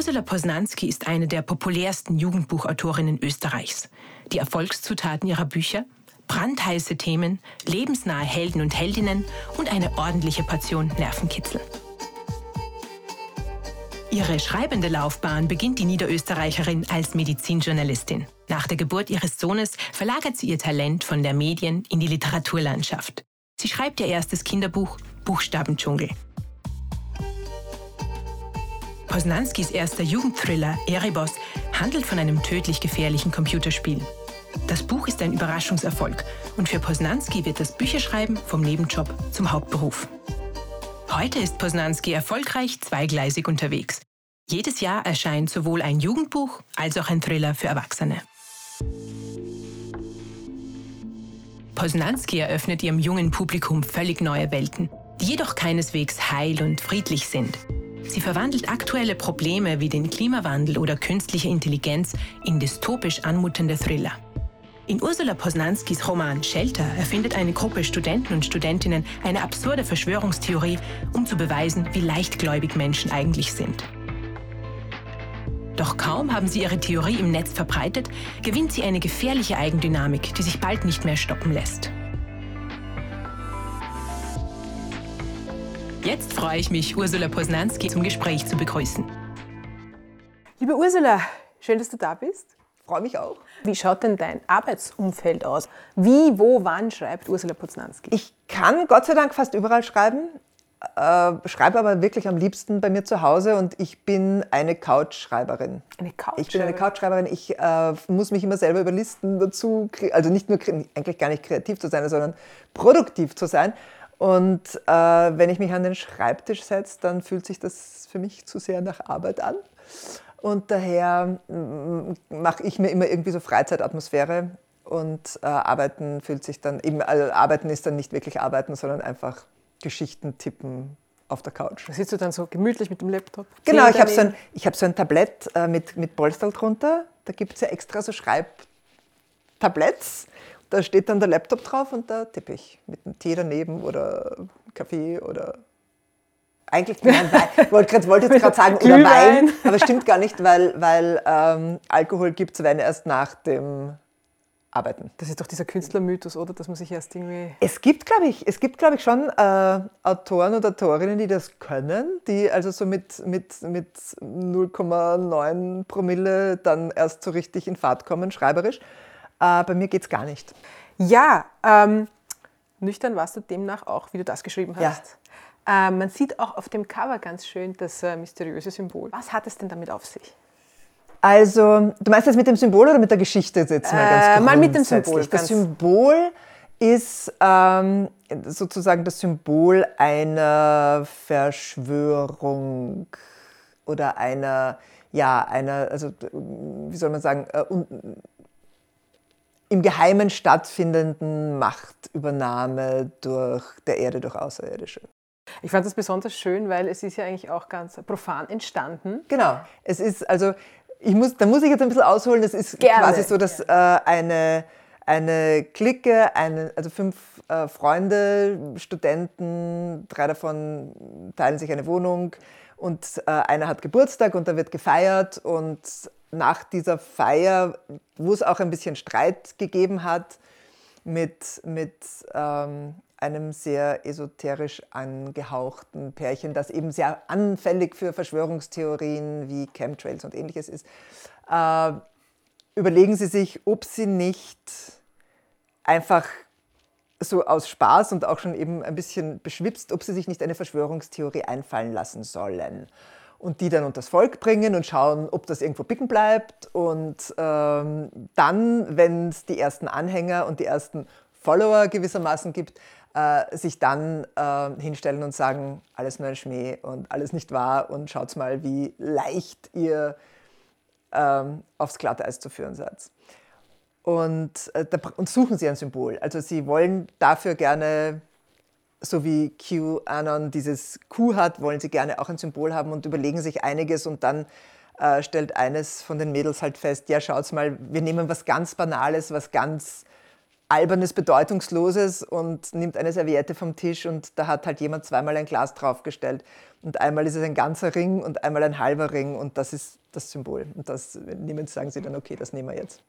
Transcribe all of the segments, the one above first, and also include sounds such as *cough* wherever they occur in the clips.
Ursula Posnanski ist eine der populärsten Jugendbuchautorinnen Österreichs. Die Erfolgszutaten ihrer Bücher? Brandheiße Themen, lebensnahe Helden und Heldinnen und eine ordentliche Portion Nervenkitzel. Ihre schreibende Laufbahn beginnt die Niederösterreicherin als Medizinjournalistin. Nach der Geburt ihres Sohnes verlagert sie ihr Talent von der Medien in die Literaturlandschaft. Sie schreibt ihr erstes Kinderbuch Buchstabendschungel. Posnanskis erster Jugendthriller Erebos handelt von einem tödlich gefährlichen Computerspiel. Das Buch ist ein Überraschungserfolg und für Posnanski wird das Bücherschreiben vom Nebenjob zum Hauptberuf. Heute ist Posnanski erfolgreich zweigleisig unterwegs. Jedes Jahr erscheint sowohl ein Jugendbuch als auch ein Thriller für Erwachsene. Posnanski eröffnet ihrem jungen Publikum völlig neue Welten, die jedoch keineswegs heil und friedlich sind. Sie verwandelt aktuelle Probleme wie den Klimawandel oder künstliche Intelligenz in dystopisch anmutende Thriller. In Ursula Posnanskis Roman Shelter erfindet eine Gruppe Studenten und Studentinnen eine absurde Verschwörungstheorie, um zu beweisen, wie leichtgläubig Menschen eigentlich sind. Doch kaum haben sie ihre Theorie im Netz verbreitet, gewinnt sie eine gefährliche Eigendynamik, die sich bald nicht mehr stoppen lässt. Jetzt freue ich mich, Ursula Posnanski zum Gespräch zu begrüßen. Liebe Ursula, schön, dass du da bist. Freue mich auch. Wie schaut denn dein Arbeitsumfeld aus? Wie, wo, wann schreibt Ursula Poznanski? Ich kann Gott sei Dank fast überall schreiben, äh, schreibe aber wirklich am liebsten bei mir zu Hause und ich bin eine Couchschreiberin. Eine Couchschreiberin? Ich bin eine Couchschreiberin. Ich äh, muss mich immer selber überlisten dazu, also nicht nur eigentlich gar nicht kreativ zu sein, sondern produktiv zu sein. Und äh, wenn ich mich an den Schreibtisch setze, dann fühlt sich das für mich zu sehr nach Arbeit an. Und daher mm, mache ich mir immer irgendwie so Freizeitatmosphäre. Und äh, Arbeiten fühlt sich dann eben, also Arbeiten ist dann nicht wirklich Arbeiten, sondern einfach Geschichten tippen auf der Couch. Da sitzt du dann so gemütlich mit dem Laptop? Genau, ich habe so, ein, hab so ein Tablett äh, mit, mit Polster drunter. Da gibt es ja extra so Schreibtabletts. Da steht dann der Laptop drauf und da tippe ich mit einem Tee daneben oder Kaffee oder eigentlich nein, Wein. *laughs* wollte, wollte jetzt gerade sagen, oder Wein, aber stimmt gar nicht, weil, weil ähm, Alkohol gibt es, wenn erst nach dem Arbeiten. Das ist doch dieser Künstlermythos, oder? Dass man sich erst irgendwie. Es gibt, glaube ich, es gibt, glaube ich, schon äh, Autoren oder Autorinnen, die das können, die also so mit, mit, mit 0,9 Promille dann erst so richtig in Fahrt kommen, schreiberisch. Äh, bei mir geht es gar nicht. Ja, ähm, nüchtern warst du demnach auch, wie du das geschrieben hast. Ja. Äh, man sieht auch auf dem Cover ganz schön das äh, mysteriöse Symbol. Was hat es denn damit auf sich? Also, du meinst jetzt mit dem Symbol oder mit der Geschichte jetzt mal ganz äh, Mal mit dem Symbol. Das Symbol ist ähm, sozusagen das Symbol einer Verschwörung oder einer, ja, einer, also wie soll man sagen, äh, im Geheimen stattfindenden Machtübernahme durch der Erde durch Außerirdische. Ich fand das besonders schön, weil es ist ja eigentlich auch ganz profan entstanden. Genau. Es ist also, ich muss, da muss ich jetzt ein bisschen ausholen. Es ist Gerne. quasi so, dass äh, eine, eine Clique, eine, also fünf äh, Freunde, Studenten, drei davon teilen sich eine Wohnung und äh, einer hat Geburtstag und da wird gefeiert. Und nach dieser Feier, wo es auch ein bisschen Streit gegeben hat mit, mit ähm, einem sehr esoterisch angehauchten Pärchen, das eben sehr anfällig für Verschwörungstheorien wie Chemtrails und ähnliches ist, äh, überlegen Sie sich, ob Sie nicht einfach so aus Spaß und auch schon eben ein bisschen beschwipst, ob Sie sich nicht eine Verschwörungstheorie einfallen lassen sollen und die dann unter das Volk bringen und schauen, ob das irgendwo bicken bleibt. Und ähm, dann, wenn es die ersten Anhänger und die ersten Follower gewissermaßen gibt, äh, sich dann äh, hinstellen und sagen, alles nur ein Schmäh und alles nicht wahr und schaut mal, wie leicht ihr ähm, aufs Glatteis zu führen seid. Und, äh, und suchen sie ein Symbol. Also sie wollen dafür gerne so wie QAnon dieses Q hat, wollen sie gerne auch ein Symbol haben und überlegen sich einiges und dann äh, stellt eines von den Mädels halt fest, ja schaut's mal, wir nehmen was ganz Banales, was ganz albernes, bedeutungsloses und nimmt eine Serviette vom Tisch und da hat halt jemand zweimal ein Glas draufgestellt. Und einmal ist es ein ganzer Ring und einmal ein halber Ring und das ist das Symbol. Und das nehmen, sagen sie dann, okay, das nehmen wir jetzt.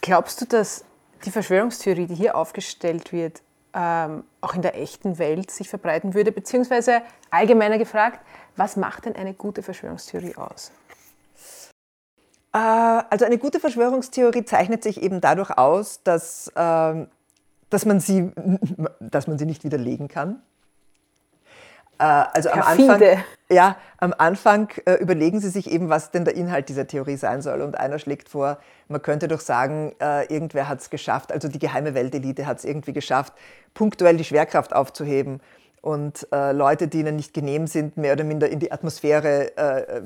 Glaubst du, dass die Verschwörungstheorie, die hier aufgestellt wird, ähm, auch in der echten Welt sich verbreiten würde? Beziehungsweise allgemeiner gefragt, was macht denn eine gute Verschwörungstheorie aus? Äh, also eine gute Verschwörungstheorie zeichnet sich eben dadurch aus, dass, ähm, dass, man, sie, *laughs* dass man sie nicht widerlegen kann. Äh, also am Anfang, ja, am Anfang äh, überlegen Sie sich eben, was denn der Inhalt dieser Theorie sein soll. Und einer schlägt vor, man könnte doch sagen, irgendwer hat es geschafft, also die geheime Weltelite hat es irgendwie geschafft, punktuell die Schwerkraft aufzuheben und äh, Leute, die ihnen nicht genehm sind, mehr oder minder in die Atmosphäre äh,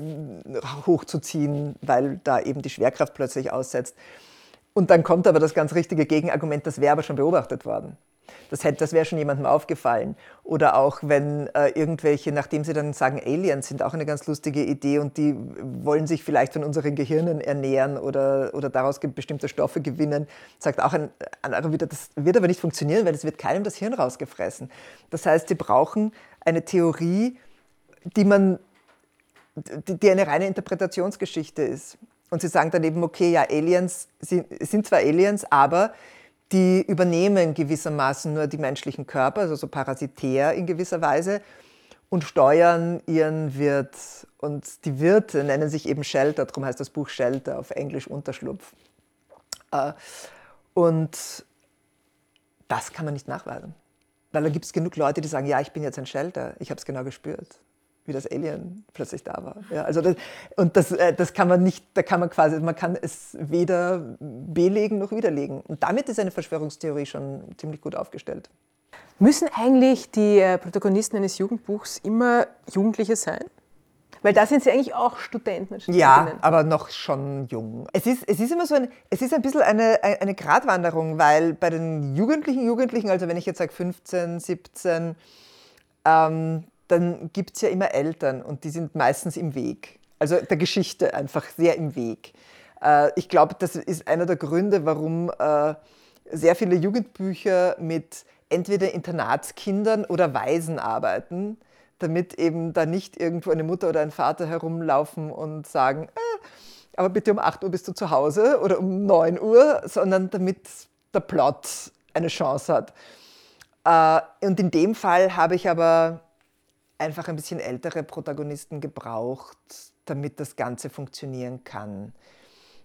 hochzuziehen, weil da eben die Schwerkraft plötzlich aussetzt. Und dann kommt aber das ganz richtige Gegenargument, das wäre aber schon beobachtet worden. Das, das wäre schon jemandem aufgefallen. Oder auch wenn äh, irgendwelche, nachdem sie dann sagen, Aliens sind auch eine ganz lustige Idee und die wollen sich vielleicht von unseren Gehirnen ernähren oder, oder daraus bestimmte Stoffe gewinnen, sagt auch ein, anderer wieder, das wird aber nicht funktionieren, weil es wird keinem das Hirn rausgefressen. Das heißt, sie brauchen eine Theorie, die man die eine reine Interpretationsgeschichte ist. Und sie sagen dann eben, okay, ja, Aliens sind, sind zwar Aliens, aber die übernehmen gewissermaßen nur die menschlichen Körper, also so parasitär in gewisser Weise, und steuern ihren Wirt. Und die Wirte nennen sich eben Shelter, darum heißt das Buch Shelter, auf Englisch Unterschlupf. Äh, und das kann man nicht nachweisen. Weil da gibt es genug Leute, die sagen, ja, ich bin jetzt ein Shelter, ich habe es genau gespürt wie das Alien plötzlich da war. Ja, also das, und das, äh, das kann man nicht, da kann man quasi, man kann es weder belegen noch widerlegen. Und damit ist eine Verschwörungstheorie schon ziemlich gut aufgestellt. Müssen eigentlich die äh, Protagonisten eines Jugendbuchs immer Jugendliche sein? Weil da sind sie eigentlich auch Studenten. Ja, aber noch schon jung. Es ist, es ist immer so ein, es ist ein bisschen eine, eine Gratwanderung, weil bei den jugendlichen Jugendlichen, also wenn ich jetzt sage 15, 17, ähm, dann gibt es ja immer Eltern und die sind meistens im Weg. Also der Geschichte einfach sehr im Weg. Äh, ich glaube, das ist einer der Gründe, warum äh, sehr viele Jugendbücher mit entweder Internatskindern oder Waisen arbeiten, damit eben da nicht irgendwo eine Mutter oder ein Vater herumlaufen und sagen, äh, aber bitte um 8 Uhr bist du zu Hause oder um 9 Uhr, sondern damit der Plot eine Chance hat. Äh, und in dem Fall habe ich aber einfach ein bisschen ältere Protagonisten gebraucht, damit das Ganze funktionieren kann.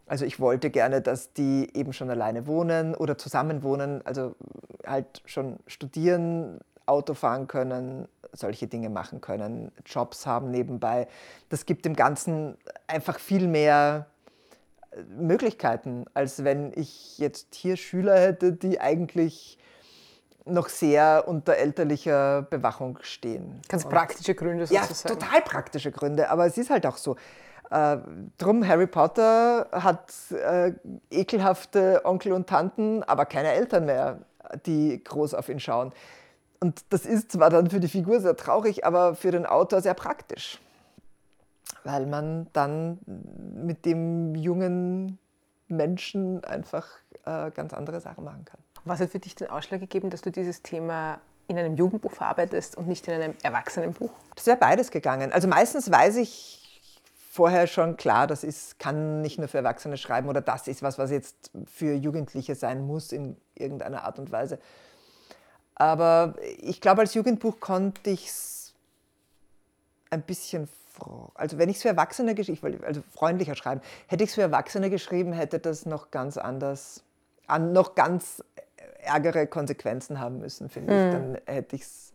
Also ich wollte gerne, dass die eben schon alleine wohnen oder zusammen wohnen, also halt schon studieren, Auto fahren können, solche Dinge machen können, Jobs haben nebenbei. Das gibt dem Ganzen einfach viel mehr äh, Möglichkeiten, als wenn ich jetzt hier Schüler hätte, die eigentlich noch sehr unter elterlicher Bewachung stehen. Ganz praktische Gründe sozusagen. Ja, total praktische Gründe, aber es ist halt auch so. Äh, drum, Harry Potter hat äh, ekelhafte Onkel und Tanten, aber keine Eltern mehr, die groß auf ihn schauen. Und das ist zwar dann für die Figur sehr traurig, aber für den Autor sehr praktisch, weil man dann mit dem jungen Menschen einfach äh, ganz andere Sachen machen kann. Was hat für dich den Ausschlag gegeben, dass du dieses Thema in einem Jugendbuch verarbeitest und nicht in einem Erwachsenenbuch? Das ja beides gegangen. Also meistens weiß ich vorher schon klar, das ist, kann nicht nur für Erwachsene schreiben oder das ist was, was jetzt für Jugendliche sein muss in irgendeiner Art und Weise. Aber ich glaube, als Jugendbuch konnte ich es ein bisschen, also wenn ich es für Erwachsene geschrieben, also freundlicher schreiben, hätte ich es für Erwachsene geschrieben, hätte das noch ganz anders, noch ganz ärgere Konsequenzen haben müssen, finde mhm. ich. Dann hätte ich es,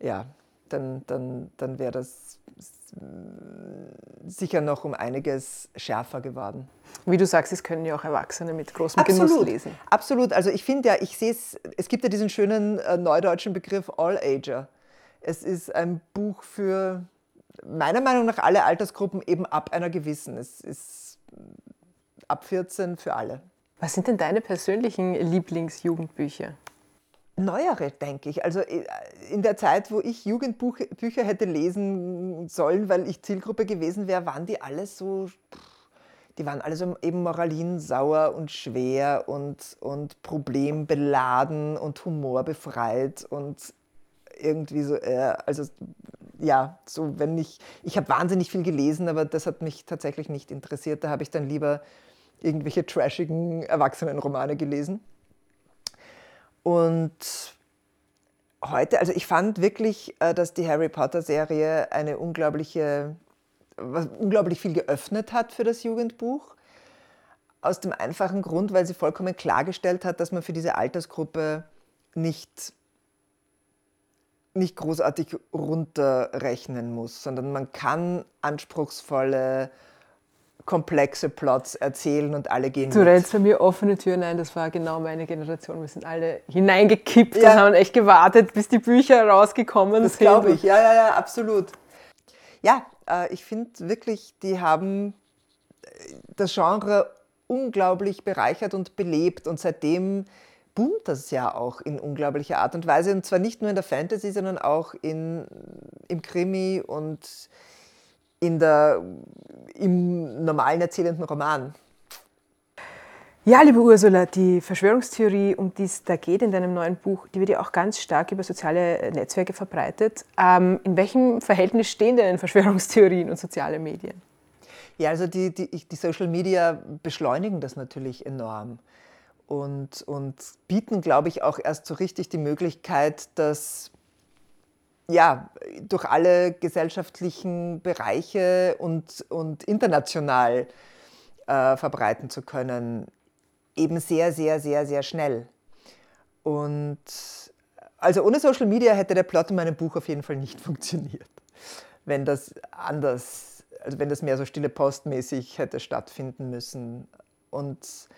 ja, dann, dann, dann wäre das sicher noch um einiges schärfer geworden. Wie du sagst, es können ja auch Erwachsene mit großem Absolut. Genuss lesen. Absolut. Also ich finde ja, ich sehe es, es gibt ja diesen schönen äh, neudeutschen Begriff All-Ager. Es ist ein Buch für meiner Meinung nach alle Altersgruppen eben ab einer gewissen. Es ist ab 14 für alle. Was sind denn deine persönlichen Lieblingsjugendbücher? Neuere, denke ich. Also äh, in der Zeit, wo ich Jugendbücher hätte lesen sollen, weil ich Zielgruppe gewesen wäre, waren die alle so die waren alle so eben moralinsauer und schwer und, und problembeladen und humorbefreit und irgendwie so, äh, also ja, so wenn ich, ich habe wahnsinnig viel gelesen, aber das hat mich tatsächlich nicht interessiert. Da habe ich dann lieber irgendwelche trashigen Erwachsenenromane gelesen. Und heute, also ich fand wirklich, äh, dass die Harry Potter-Serie eine unglaubliche, unglaublich viel geöffnet hat für das Jugendbuch. Aus dem einfachen Grund, weil sie vollkommen klargestellt hat, dass man für diese Altersgruppe nicht nicht großartig runterrechnen muss, sondern man kann anspruchsvolle, komplexe Plots erzählen und alle gehen. Du rennst bei mir offene Türen ein, das war genau meine Generation. Wir sind alle hineingekippt ja. und haben echt gewartet, bis die Bücher rausgekommen das sind. Das glaube ich, ja, ja, ja, absolut. Ja, äh, ich finde wirklich, die haben äh, das Genre unglaublich bereichert und belebt und seitdem boomt das ja auch in unglaublicher Art und Weise. Und zwar nicht nur in der Fantasy, sondern auch in, im Krimi und in der, im normalen erzählenden Roman. Ja, liebe Ursula, die Verschwörungstheorie, um die es da geht in deinem neuen Buch, die wird ja auch ganz stark über soziale Netzwerke verbreitet. Ähm, in welchem Verhältnis stehen denn Verschwörungstheorien und soziale Medien? Ja, also die, die, die Social Media beschleunigen das natürlich enorm und, und bieten, glaube ich, auch erst so richtig die Möglichkeit, dass ja, durch alle gesellschaftlichen Bereiche und, und international äh, verbreiten zu können. Eben sehr, sehr, sehr, sehr schnell. Und also ohne Social Media hätte der Plot in meinem Buch auf jeden Fall nicht *laughs* funktioniert. Wenn das anders, also wenn das mehr so stille postmäßig hätte stattfinden müssen. Und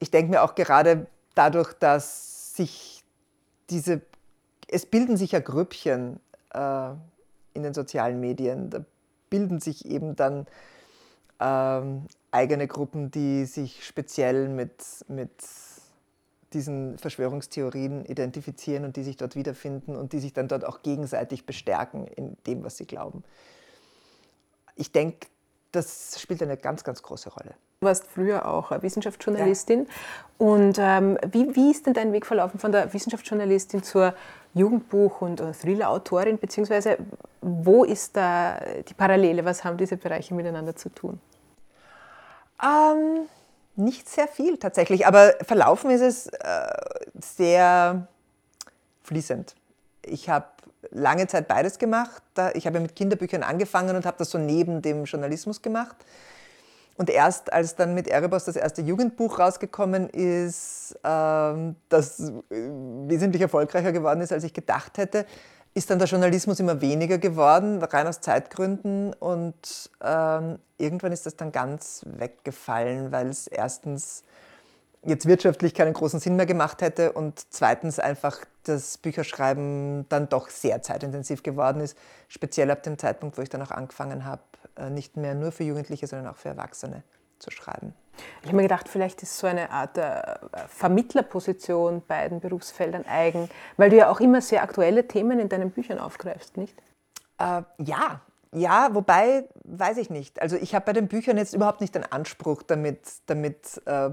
ich denke mir auch gerade dadurch, dass sich diese, es bilden sich ja Grüppchen äh, in den sozialen Medien, da bilden sich eben dann ähm, eigene Gruppen, die sich speziell mit, mit diesen Verschwörungstheorien identifizieren und die sich dort wiederfinden und die sich dann dort auch gegenseitig bestärken in dem, was sie glauben. Ich denke, das spielt eine ganz, ganz große Rolle. Du warst früher auch Wissenschaftsjournalistin. Ja. Und ähm, wie, wie ist denn dein Weg verlaufen von der Wissenschaftsjournalistin zur Jugendbuch- und Thriller-Autorin? Beziehungsweise wo ist da die Parallele? Was haben diese Bereiche miteinander zu tun? Ähm, nicht sehr viel tatsächlich, aber verlaufen ist es äh, sehr fließend. Ich habe lange Zeit beides gemacht. Ich habe mit Kinderbüchern angefangen und habe das so neben dem Journalismus gemacht. Und erst als dann mit Erebos das erste Jugendbuch rausgekommen ist, ähm, das äh, wesentlich erfolgreicher geworden ist, als ich gedacht hätte, ist dann der Journalismus immer weniger geworden, rein aus Zeitgründen. Und ähm, irgendwann ist das dann ganz weggefallen, weil es erstens jetzt wirtschaftlich keinen großen Sinn mehr gemacht hätte und zweitens einfach das Bücherschreiben dann doch sehr zeitintensiv geworden ist, speziell ab dem Zeitpunkt, wo ich dann auch angefangen habe, äh, nicht mehr nur für Jugendliche, sondern auch für Erwachsene zu schreiben. Ich habe mir gedacht, vielleicht ist so eine Art äh, Vermittlerposition beiden Berufsfeldern eigen, weil du ja auch immer sehr aktuelle Themen in deinen Büchern aufgreifst, nicht? Äh, ja, ja, wobei, weiß ich nicht. Also ich habe bei den Büchern jetzt überhaupt nicht den Anspruch damit, damit äh,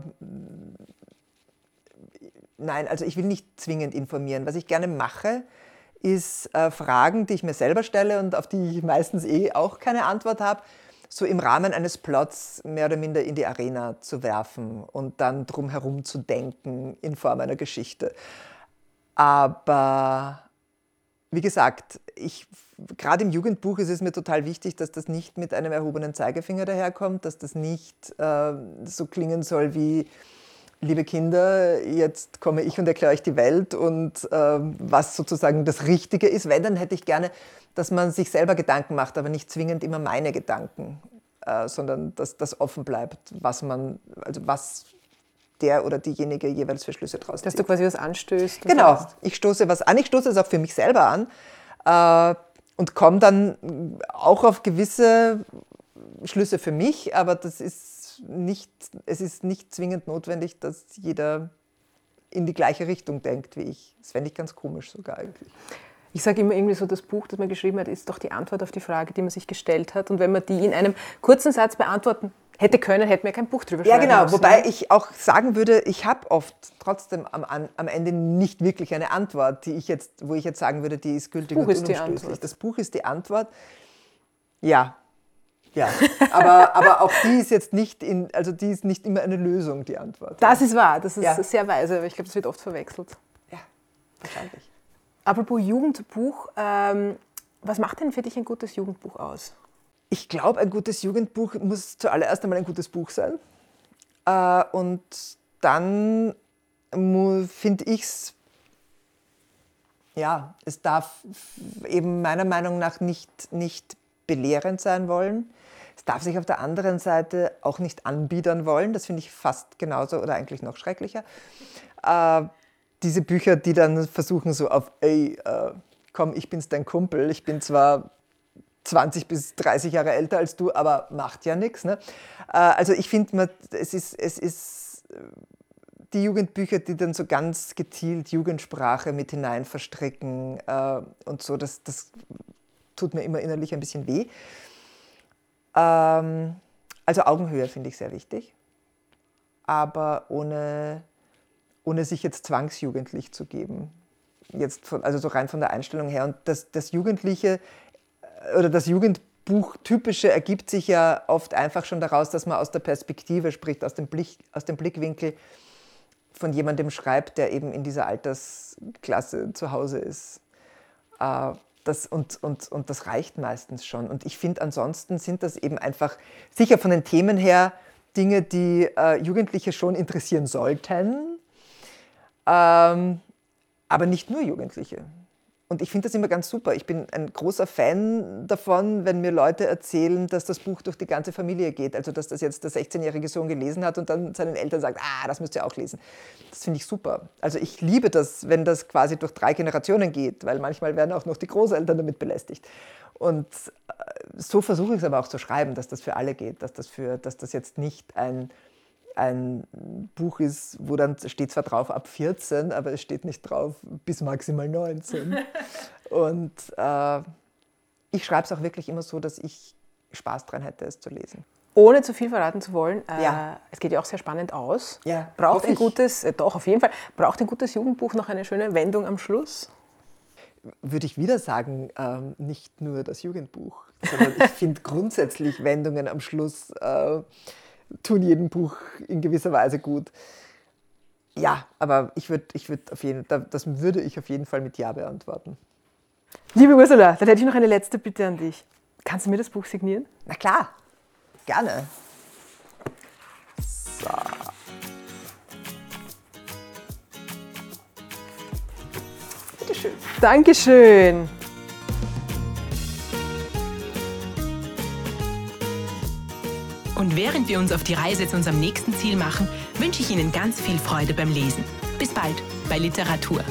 nein, also ich will nicht zwingend informieren. Was ich gerne mache, ist äh, Fragen, die ich mir selber stelle und auf die ich meistens eh auch keine Antwort habe, so im Rahmen eines Plots mehr oder minder in die Arena zu werfen und dann drum herum zu denken in Form einer Geschichte. Aber wie gesagt, ich, gerade im Jugendbuch ist es mir total wichtig, dass das nicht mit einem erhobenen Zeigefinger daherkommt, dass das nicht äh, so klingen soll wie, liebe Kinder, jetzt komme ich und erkläre euch die Welt und äh, was sozusagen das Richtige ist. Wenn, dann hätte ich gerne, dass man sich selber Gedanken macht, aber nicht zwingend immer meine Gedanken, äh, sondern dass das offen bleibt, was man, also was der oder diejenige jeweils für Schlüsse draus Dass zieht. du quasi was anstößt. Genau, ich stoße was an. Ich stoße es auch für mich selber an äh, und komme dann auch auf gewisse Schlüsse für mich, aber das ist nicht, es ist nicht zwingend notwendig, dass jeder in die gleiche Richtung denkt wie ich. Das fände ich ganz komisch sogar eigentlich. Ich sage immer irgendwie so, das Buch, das man geschrieben hat, ist doch die Antwort auf die Frage, die man sich gestellt hat. Und wenn man die in einem kurzen Satz beantworten hätte können, hätten wir kein Buch drüber schreiben Ja, genau. Müssen. Wobei ich auch sagen würde, ich habe oft trotzdem am, am Ende nicht wirklich eine Antwort, die ich jetzt, wo ich jetzt sagen würde, die ist gültig das Buch und unumstößlich. Das Buch ist die Antwort. Ja. Ja, aber, aber auch die ist jetzt nicht in, also die ist nicht immer eine Lösung, die Antwort. Das ist wahr, das ist ja. sehr weise, aber ich glaube, das wird oft verwechselt. Ja, wahrscheinlich. Apropos Jugendbuch, ähm, was macht denn für dich ein gutes Jugendbuch aus? Ich glaube, ein gutes Jugendbuch muss zuallererst einmal ein gutes Buch sein. Äh, und dann finde ich es, ja, es darf eben meiner Meinung nach nicht, nicht belehrend sein wollen. Es darf sich auf der anderen Seite auch nicht anbiedern wollen. Das finde ich fast genauso oder eigentlich noch schrecklicher. Äh, diese Bücher, die dann versuchen so auf, ey, äh, komm, ich bin's dein Kumpel, ich bin zwar 20 bis 30 Jahre älter als du, aber macht ja nichts. Ne? Äh, also ich finde, es ist, es ist äh, die Jugendbücher, die dann so ganz gezielt Jugendsprache mit hinein verstricken äh, und so, das, das tut mir immer innerlich ein bisschen weh. Ähm, also Augenhöhe finde ich sehr wichtig, aber ohne, ohne sich jetzt zwangsjugendlich zu geben. Jetzt von, also so rein von der Einstellung her. Und das, das Jugendliche oder das Jugendbuch typische ergibt sich ja oft einfach schon daraus, dass man aus der Perspektive spricht, aus dem, Blick, aus dem Blickwinkel von jemandem schreibt, der eben in dieser Altersklasse zu Hause ist. Äh, das, und, und, und das reicht meistens schon. Und ich finde, ansonsten sind das eben einfach sicher von den Themen her Dinge, die äh, Jugendliche schon interessieren sollten, ähm, aber nicht nur Jugendliche. Und ich finde das immer ganz super. Ich bin ein großer Fan davon, wenn mir Leute erzählen, dass das Buch durch die ganze Familie geht. Also, dass das jetzt der 16-jährige Sohn gelesen hat und dann seinen Eltern sagt, ah, das müsst ihr auch lesen. Das finde ich super. Also, ich liebe das, wenn das quasi durch drei Generationen geht, weil manchmal werden auch noch die Großeltern damit belästigt. Und äh, so versuche ich es aber auch zu schreiben, dass das für alle geht, dass das, für, dass das jetzt nicht ein ein Buch ist, wo dann steht zwar drauf ab 14, aber es steht nicht drauf bis maximal 19. *laughs* Und äh, ich schreibe es auch wirklich immer so, dass ich Spaß dran hätte, es zu lesen. Ohne zu viel verraten zu wollen, äh, ja. es geht ja auch sehr spannend aus. Ja, braucht ein gutes, äh, doch auf jeden Fall, braucht ein gutes Jugendbuch noch eine schöne Wendung am Schluss? Würde ich wieder sagen, ähm, nicht nur das Jugendbuch, sondern ich *laughs* finde grundsätzlich Wendungen am Schluss äh, tun jedem Buch in gewisser Weise gut. Ja, aber ich würde ich würd auf jeden, das würde ich auf jeden Fall mit Ja beantworten. Liebe Ursula, dann hätte ich noch eine letzte Bitte an dich. Kannst du mir das Buch signieren? Na klar, gerne. So. Bitteschön. Dankeschön. Und während wir uns auf die Reise zu unserem nächsten Ziel machen, wünsche ich Ihnen ganz viel Freude beim Lesen. Bis bald bei Literatur.